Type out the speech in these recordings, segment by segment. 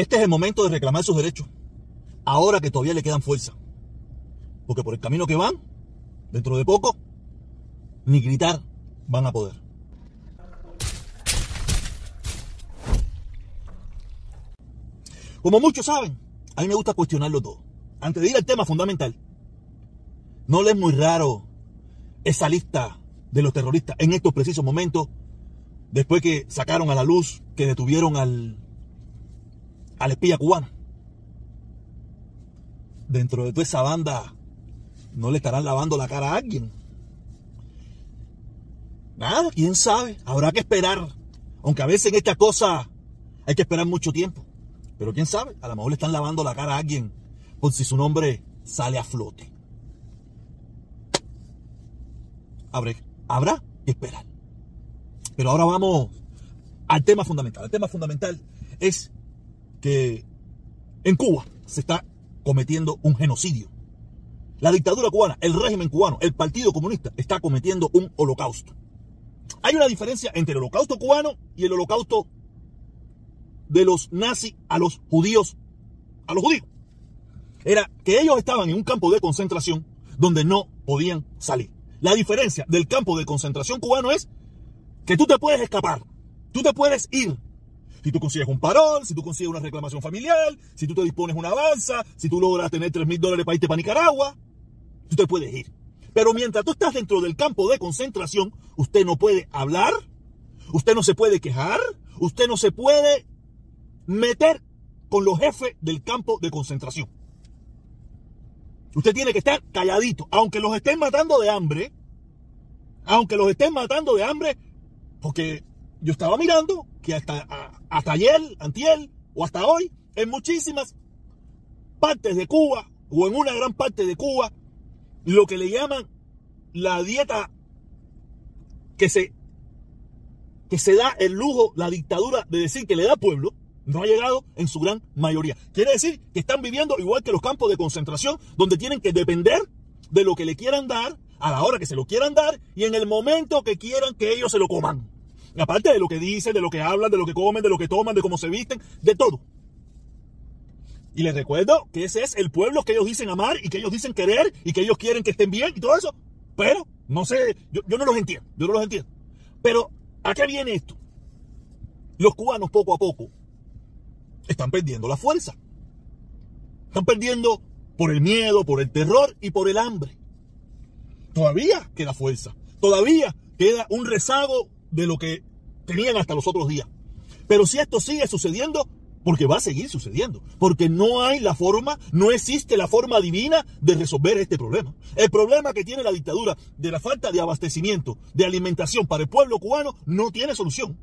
Este es el momento de reclamar sus derechos. Ahora que todavía le quedan fuerza. Porque por el camino que van, dentro de poco, ni gritar van a poder. Como muchos saben, a mí me gusta cuestionarlo todo. Antes de ir al tema fundamental, no le es muy raro esa lista de los terroristas en estos precisos momentos, después que sacaron a la luz que detuvieron al, al espía cubano. Dentro de toda esa banda, no le estarán lavando la cara a alguien. Nada, quién sabe, habrá que esperar. Aunque a veces en esta cosa hay que esperar mucho tiempo. Pero quién sabe, a lo mejor le están lavando la cara a alguien por si su nombre sale a flote. Habrá, habrá que esperar. Pero ahora vamos al tema fundamental. El tema fundamental es que en Cuba se está cometiendo un genocidio. La dictadura cubana, el régimen cubano, el Partido Comunista está cometiendo un holocausto. Hay una diferencia entre el holocausto cubano y el holocausto de los nazis a los judíos, a los judíos. Era que ellos estaban en un campo de concentración donde no podían salir. La diferencia del campo de concentración cubano es que tú te puedes escapar, tú te puedes ir. Si tú consigues un parón, si tú consigues una reclamación familiar, si tú te dispones una avanza, si tú logras tener 3 mil dólares para irte para Nicaragua, tú te puedes ir. Pero mientras tú estás dentro del campo de concentración, usted no puede hablar, usted no se puede quejar, usted no se puede meter con los jefes del campo de concentración. Usted tiene que estar calladito, aunque los estén matando de hambre, aunque los estén matando de hambre, porque yo estaba mirando que hasta, hasta ayer, antier o hasta hoy, en muchísimas partes de Cuba, o en una gran parte de Cuba, lo que le llaman la dieta que se, que se da el lujo, la dictadura de decir que le da pueblo, no ha llegado en su gran mayoría. Quiere decir que están viviendo igual que los campos de concentración, donde tienen que depender de lo que le quieran dar, a la hora que se lo quieran dar y en el momento que quieran que ellos se lo coman. Aparte de lo que dicen, de lo que hablan, de lo que comen, de lo que toman, de cómo se visten, de todo. Y les recuerdo que ese es el pueblo que ellos dicen amar y que ellos dicen querer y que ellos quieren que estén bien y todo eso. Pero, no sé, yo, yo no los entiendo, yo no los entiendo. Pero, ¿a qué viene esto? Los cubanos poco a poco están perdiendo la fuerza. Están perdiendo por el miedo, por el terror y por el hambre. Todavía queda fuerza. Todavía queda un rezago de lo que tenían hasta los otros días. Pero si esto sigue sucediendo, porque va a seguir sucediendo, porque no hay la forma, no existe la forma divina de resolver este problema. El problema que tiene la dictadura de la falta de abastecimiento, de alimentación para el pueblo cubano, no tiene solución.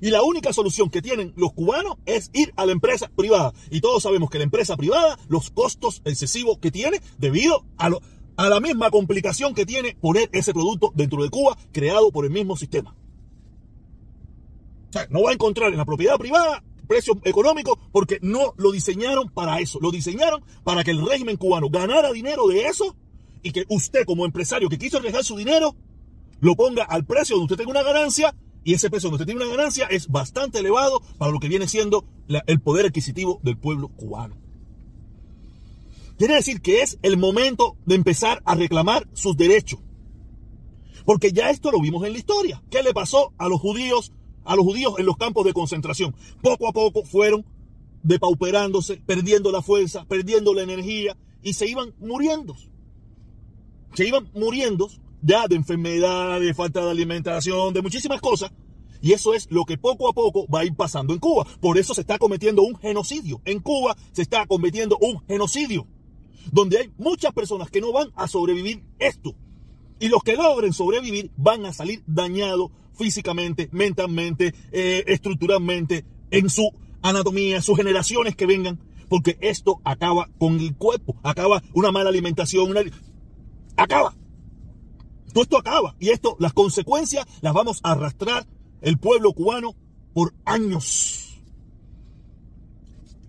Y la única solución que tienen los cubanos es ir a la empresa privada. Y todos sabemos que la empresa privada, los costos excesivos que tiene debido a, a la misma complicación que tiene poner ese producto dentro de Cuba creado por el mismo sistema. O sea, no va a encontrar en la propiedad privada precios económicos porque no lo diseñaron para eso. Lo diseñaron para que el régimen cubano ganara dinero de eso y que usted como empresario que quiso arriesgar su dinero lo ponga al precio donde usted tenga una ganancia y ese precio donde usted tiene una ganancia es bastante elevado para lo que viene siendo el poder adquisitivo del pueblo cubano. Quiere decir que es el momento de empezar a reclamar sus derechos. Porque ya esto lo vimos en la historia. ¿Qué le pasó a los judíos, a los judíos en los campos de concentración? Poco a poco fueron depauperándose, perdiendo la fuerza, perdiendo la energía y se iban muriendo. Se iban muriendo ya de enfermedad, de falta de alimentación, de muchísimas cosas. Y eso es lo que poco a poco va a ir pasando en Cuba. Por eso se está cometiendo un genocidio. En Cuba se está cometiendo un genocidio. Donde hay muchas personas que no van a sobrevivir esto. Y los que logren sobrevivir van a salir dañados físicamente, mentalmente, eh, estructuralmente, en su anatomía, sus generaciones que vengan. Porque esto acaba con el cuerpo. Acaba una mala alimentación. Acaba. Todo esto acaba y esto, las consecuencias las vamos a arrastrar el pueblo cubano por años.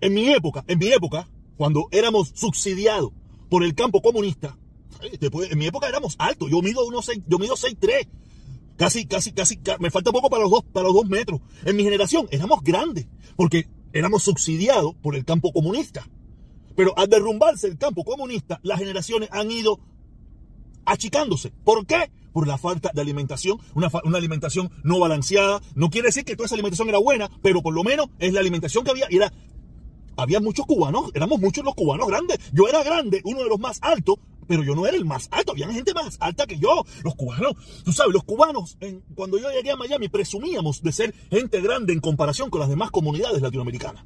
En mi época, en mi época, cuando éramos subsidiados por el campo comunista, en mi época éramos altos, yo mido unos yo mido 6'3, casi, casi, casi, me falta poco para los dos, para los dos metros. En mi generación éramos grandes, porque éramos subsidiados por el campo comunista. Pero al derrumbarse el campo comunista, las generaciones han ido achicándose. ¿Por qué? Por la falta de alimentación, una, una, alimentación no balanceada. No quiere decir que toda esa alimentación era buena, pero por lo menos es la alimentación que había y era había muchos cubanos, éramos muchos los cubanos grandes. Yo era grande, uno de los más altos, pero yo no era el más alto, había gente más alta que yo. Los cubanos, tú sabes, los cubanos, cuando yo llegué a Miami, presumíamos de ser gente grande en comparación con las demás comunidades latinoamericanas.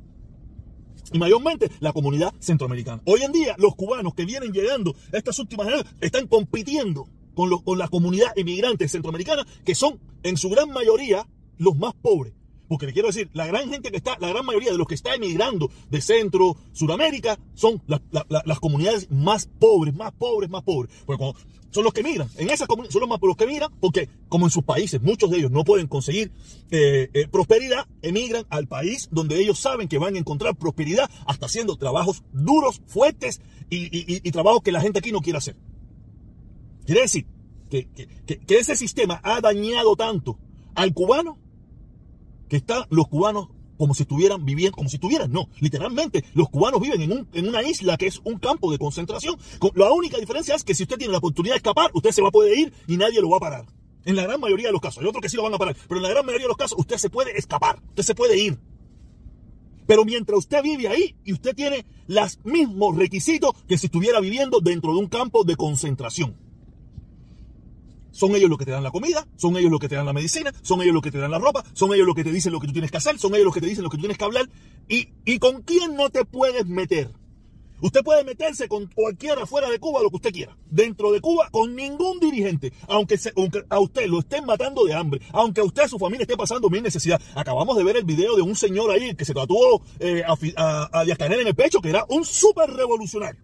Y mayormente la comunidad centroamericana. Hoy en día, los cubanos que vienen llegando a estas últimas generaciones están compitiendo con, con la comunidad inmigrante centroamericana, que son en su gran mayoría los más pobres. Porque le quiero decir, la gran gente que está, la gran mayoría de los que está emigrando de Centro, Suramérica, son las comunidades más pobres, más pobres, más pobres. Porque son los que emigran. En esas comunidades son los más los que emigran porque, como en sus países, muchos de ellos no pueden conseguir eh, eh, prosperidad, emigran al país donde ellos saben que van a encontrar prosperidad hasta haciendo trabajos duros, fuertes y, trabajos que la gente aquí no quiere hacer. Quiere decir que ese sistema ha dañado tanto al cubano que están los cubanos como si estuvieran viviendo, como si estuvieran, no, literalmente, los cubanos viven en, un, en una isla que es un campo de concentración. La única diferencia es que si usted tiene la oportunidad de escapar, usted se va a poder ir y nadie lo va a parar. En la gran mayoría de los casos, hay otros que sí lo van a parar, pero en la gran mayoría de los casos usted se puede escapar, usted se puede ir. Pero mientras usted vive ahí y usted tiene los mismos requisitos que si estuviera viviendo dentro de un campo de concentración. Son ellos los que te dan la comida, son ellos los que te dan la medicina, son ellos los que te dan la ropa, son ellos los que te dicen lo que tú tienes que hacer, son ellos los que te dicen lo que tú tienes que hablar. ¿Y, y con quién no te puedes meter? Usted puede meterse con cualquiera fuera de Cuba lo que usted quiera. Dentro de Cuba, con ningún dirigente. Aunque, a usted lo estén matando de hambre. Aunque a usted, su familia esté pasando mil necesidad. Acabamos de ver el video de un señor ahí que se tatuó eh, a, a, Canel en el pecho, que era un súper revolucionario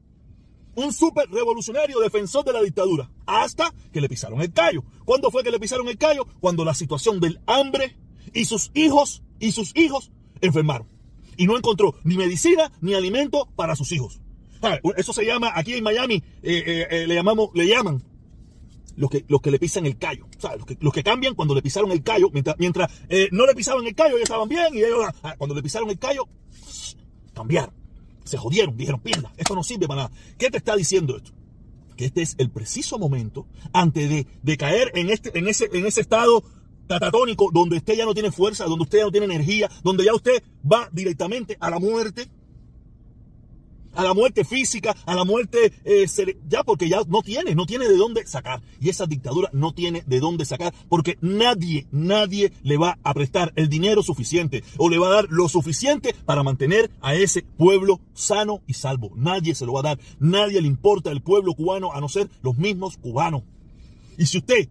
un súper revolucionario defensor de la dictadura, hasta que le pisaron el callo. ¿Cuándo fue que le pisaron el callo? Cuando la situación del hambre y sus hijos y sus hijos enfermaron. Y no encontró ni medicina ni alimento para sus hijos. Eso se llama, aquí en Miami, eh, eh, eh, le, llamamos, le llaman los que, los que le pisan el callo. Los, que, los que cambian cuando le pisaron el callo, mientras, mientras no le pisaban el callo, ellos estaban bien, y ellos, ah, cuando le pisaron el callo, cambiaron se jodieron, dijeron, pierda, esto no sirve para nada. ¿Qué te está diciendo esto? Que este es el preciso momento antes de, de caer en, este, en, ese, en ese estado catatónico donde usted ya no tiene fuerza, donde usted ya no tiene energía, donde ya usted va directamente a la muerte a la muerte física, a la muerte eh, ya porque ya no tiene, no tiene de dónde sacar. Y esa dictadura no tiene de dónde sacar porque nadie, nadie le va a prestar el dinero suficiente o le va a dar lo suficiente para mantener a ese pueblo sano y salvo. Nadie se lo va a dar, nadie le importa el pueblo cubano a no ser los mismos cubanos. Y si usted,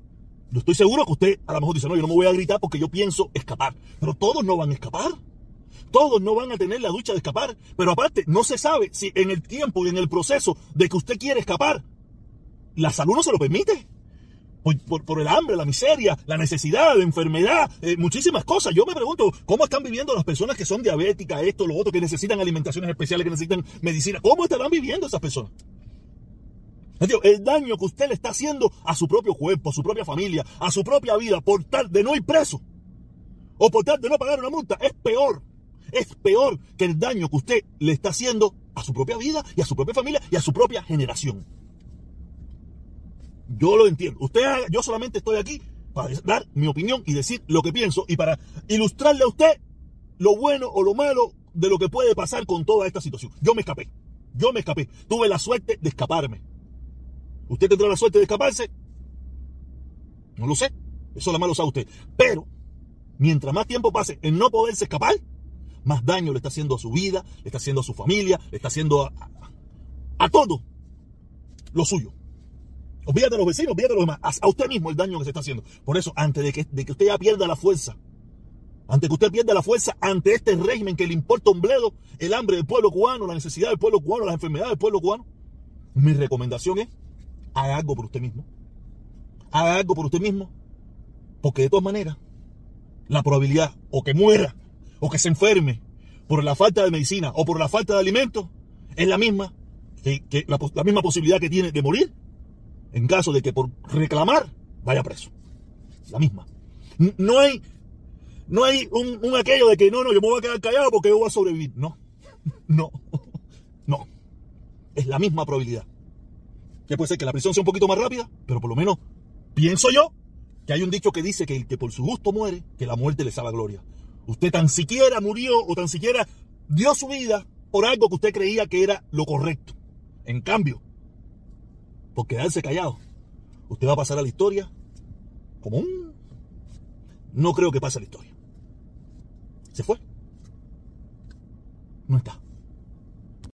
yo estoy seguro que usted a lo mejor dice, no, yo no me voy a gritar porque yo pienso escapar, pero todos no van a escapar. Todos no van a tener la ducha de escapar. Pero aparte, no se sabe si en el tiempo y en el proceso de que usted quiere escapar, la salud no se lo permite. Por, el hambre, la miseria, la necesidad, la enfermedad, eh, muchísimas cosas. Yo me pregunto, ¿cómo están viviendo las personas que son diabéticas, esto, lo otro, que necesitan alimentaciones especiales, que necesitan medicina? ¿Cómo estarán viviendo esas personas? El daño que usted le está haciendo a su propio cuerpo, a su propia familia, a su propia vida, por tal de no ir preso o por tal de no pagar una multa, es peor es peor que el daño que usted le está haciendo a su propia vida y a su propia familia y a su propia generación. Yo lo entiendo. Usted, yo solamente estoy aquí para dar mi opinión y decir lo que pienso y para ilustrarle a usted lo bueno o lo malo de lo que puede pasar con toda esta situación. Yo me escapé. Yo me escapé. Tuve la suerte de escaparme. ¿Usted tendrá la suerte de escaparse? No lo sé. Eso la malo sabe usted. Pero, mientras más tiempo pase en no poderse escapar, más daño le está haciendo a su vida, le está haciendo a su familia, le está haciendo a, todo lo suyo. Olvídate de los vecinos, olvídate de los demás. A, usted mismo el daño que se está haciendo. Por eso, antes de que, de que usted ya pierda la fuerza, antes que usted pierda la fuerza ante este régimen que le importa un bledo, el hambre del pueblo cubano, la necesidad del pueblo cubano, las enfermedades del pueblo cubano, mi recomendación es, haga algo por usted mismo. Haga algo por usted mismo. Porque de todas maneras, la probabilidad o que muera o que se enferme por la falta de medicina o por la falta de alimentos, es la misma, la, misma posibilidad que tiene de morir en caso de que por reclamar vaya preso. La misma. No hay, No hay un, aquello de que no, no, yo me voy a quedar callado porque yo voy a sobrevivir. No, no, no. Es la misma probabilidad. Que puede ser que la prisión sea un poquito más rápida, pero por lo menos pienso yo que hay un dicho que dice que el que por su gusto muere, que la muerte le sabe gloria. Usted tan siquiera murió o tan siquiera dio su vida por algo que usted creía que era lo correcto. En cambio, por quedarse callado, usted va a pasar a la historia como un... No creo que pase a la historia. Se fue. No está.